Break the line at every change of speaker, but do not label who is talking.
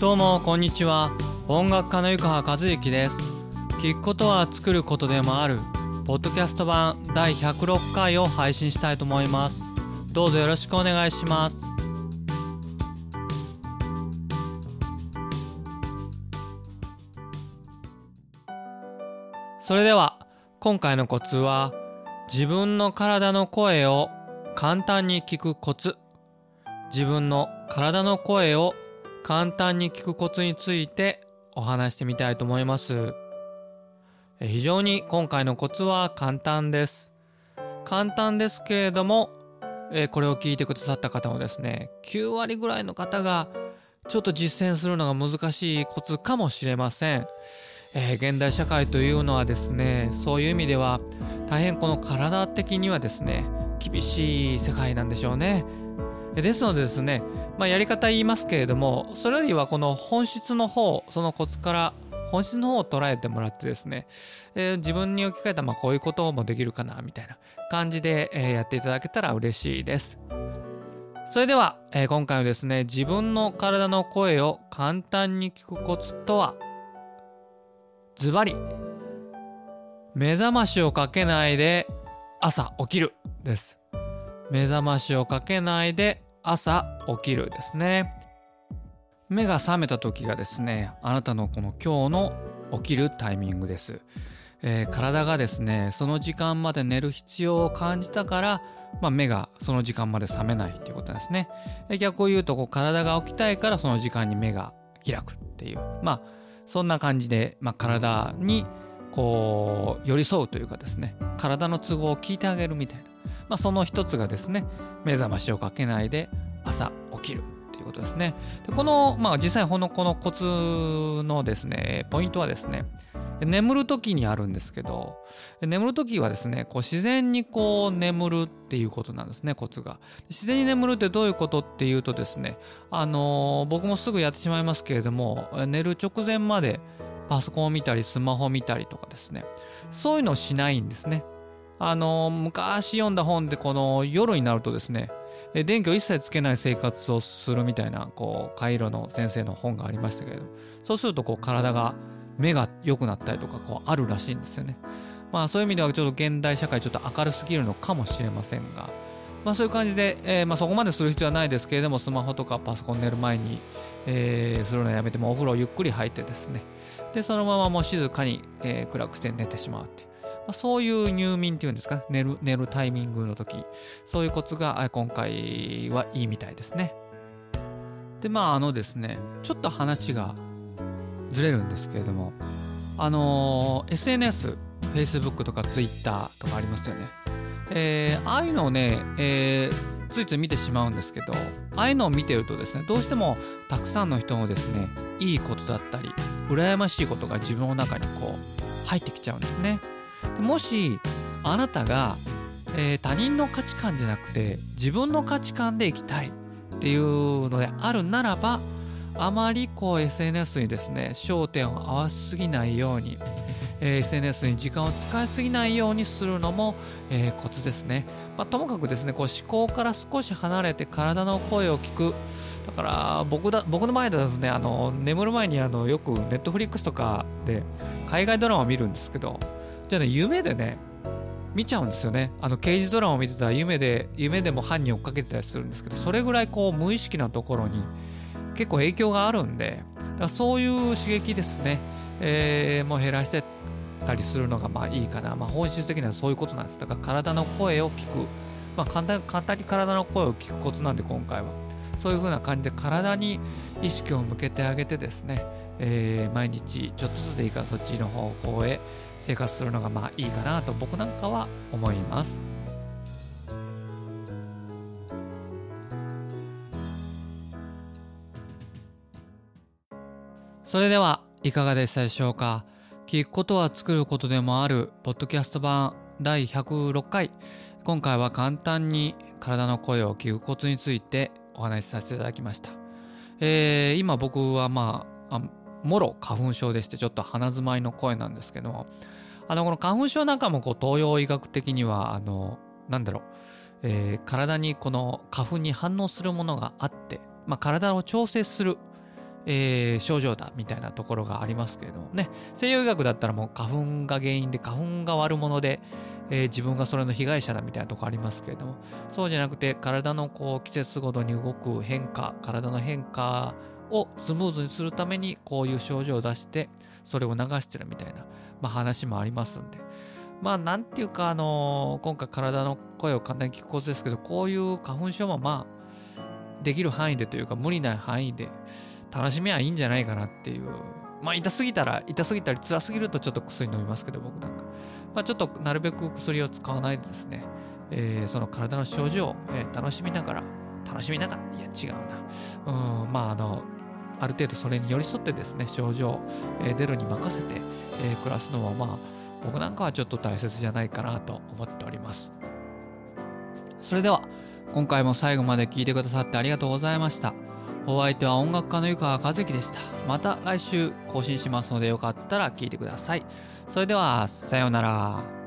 どうもこんにちは。音楽家の湯川和之です。聞くことは作ることでもある。ポッドキャスト版第106回を配信したいと思います。どうぞよろしくお願いします。それでは今回のコツは自分の体の声を簡単に聞くコツ。自分の体の声を簡単に聞くコツについてお話してみたいと思います。非常に今回のコツは簡単です。簡単ですけれどもこれを聞いてくださった方もですね9割ぐらいの方がちょっと実践するのが難しいコツかもしれません、えー、現代社会というのはですねそういう意味では大変この体的にはですね厳しい世界なんでしょうね。ですのでですね、まあ、やり方言いますけれどもそれよりはこの本質の方そのコツから本質の方を捉えてもらってですね、えー、自分に置き換えたまあこういうこともできるかなみたいな感じで、え、やっていただけたら嬉しいです。それでは、えー、今回はですね自分の体の声を簡単に聞くコツとはズバリ目覚ましをかけないで朝起きるです目覚ましをかけないで朝起きるですね。目が覚めた時がですねあなたのこの今日の起きるタイミングです、えー、体がですねその時間まで寝る必要を感じたから、まあ、目がその時間まで覚めないっていうことですね。逆を言うとこう体が起きたいからその時間に目が開くっていう。まあそんな感じで、まあ、体にこう寄り添うというかですね体の都合を聞いてあげるみたいな。まあ、その一つがですね目覚ましをかけないで朝起きるということですね。でこの、まあ、実際このこのコツのですねポイントはですね眠る時にあるんですけど眠る時はですねこう自然にこう眠るっていうことなんですねコツが。自然に眠るってどういうことっていうとですねあの、僕もすぐやってしまいますけれども寝る直前までパソコンを見たりスマホを見たりとかですねそういうのをしないんですね。あの昔読んだ本でこの夜になるとですね電気を一切つけない生活をするみたいなこう回路の先生の本がありましたけれどそうするとこう体が目が良くなったりとかこうあるらしいんですよね。まあそういう意味ではちょっと現代社会ちょっと明るすぎるのかもしれませんがまあそういう感じで、えー、まあそこまでする必要はないですけれどもスマホとかパソコン寝る前に、えー、するのやめてもお風呂ゆっくり入ってですね。でそのままもう静かに、えー、暗くして寝てしまうっていう。まあ、そういう入眠っていうんですか？寝る寝るタイミングの時。そういうコツが今回はいいみたいですね。でまああのですねちょっと話がずれるんですけれども。あの、SNS Facebook とか Twitter とかありますよね。えー、ああいうのをね、えー、ついつい見てしまうんですけどああいうのを見てるとですねどうしてもたくさんの人のですねいいことだったり羨ましいことが自分の中にこう入ってきちゃうんですね。もしあなたが、えー、他人の価値観じゃなくて自分の価値観でいきたいっていうのであるならばあまりこう SNS にですね焦点を合わせすぎないように、えー、SNS に時間を使いすぎないようにするのも、えー、コツですね、まあ、ともかくですねこう思考から少し離れて体の声を聞く。だから僕だ僕の前ではですねあの眠る前にあのよくネットフリックスとかで海外ドラマを見るんですけどじゃね、夢でね、見ちゃうんですよね。あの、刑事ドラマを見てたら夢で、夢でも犯人追っかけてたりするんですけど、それぐらいこう、無意識なところに結構影響があるんで、だからそういう刺激ですね、えー、もう減らしてたりするのがまあいいかな。まあ本質的にはそういうことなんです。だから体の声を聞く。まあ簡単簡単に体の声を聞くことなんで今回は。そういう風な感じで体に意識を向けてあげてですね、えー、毎日ちょっとずつでいいからそっちの方向へ生活するのがまあいいかなと僕なんかは思います。それではいかがでしたでしょうか？聞くことは作ることでもあるポッドキャスト版第106回。今回は簡単に体の声を聞くことについてお話しさせていただきました、えー、今僕はまあもろ花粉症でしてちょっと鼻づまいの声なんですけどもあのこの花粉症なんかもこう東洋医学的にはあのなんだろう、えー、体にこの花粉に反応するものがあって、まあ、体を調整するえー、症状だみたいなところがありますけれどもね。西洋医学だったらもう花粉が原因で花粉が悪者で、えー、自分がそれの被害者だみたいなとこありますけれども。そうじゃなくて体のこう季節ごとに動く変化体の変化をスムーズにするためにこういう症状を出してそれを流してるみたいな、まあ、話もありますんで。まあなんていうかあの、今回体の声を簡単に聞くことですけどこういう花粉症もまあできる範囲でというか無理ない範囲で楽しみはいいんじゃないかなっていう。まあ痛すぎたら痛すぎたり辛すぎるとちょっと薬飲みますけど僕なんか。まあちょっとなるべく薬を使わないでですね、えー、その体の症状を、えー、楽しみながら楽しみながらいや違うな。うんまああのある程度それに寄り添ってですね症状、えー、出るに任せて、えー、暮らすのはまあ僕なんかはちょっと大切じゃないかなと思っております。それでは今回も最後まで聞いてくださってありがとうございました。お相手は音楽家の湯川和樹でした。また来週更新しますのでよかったら聞いてください。それではさようなら。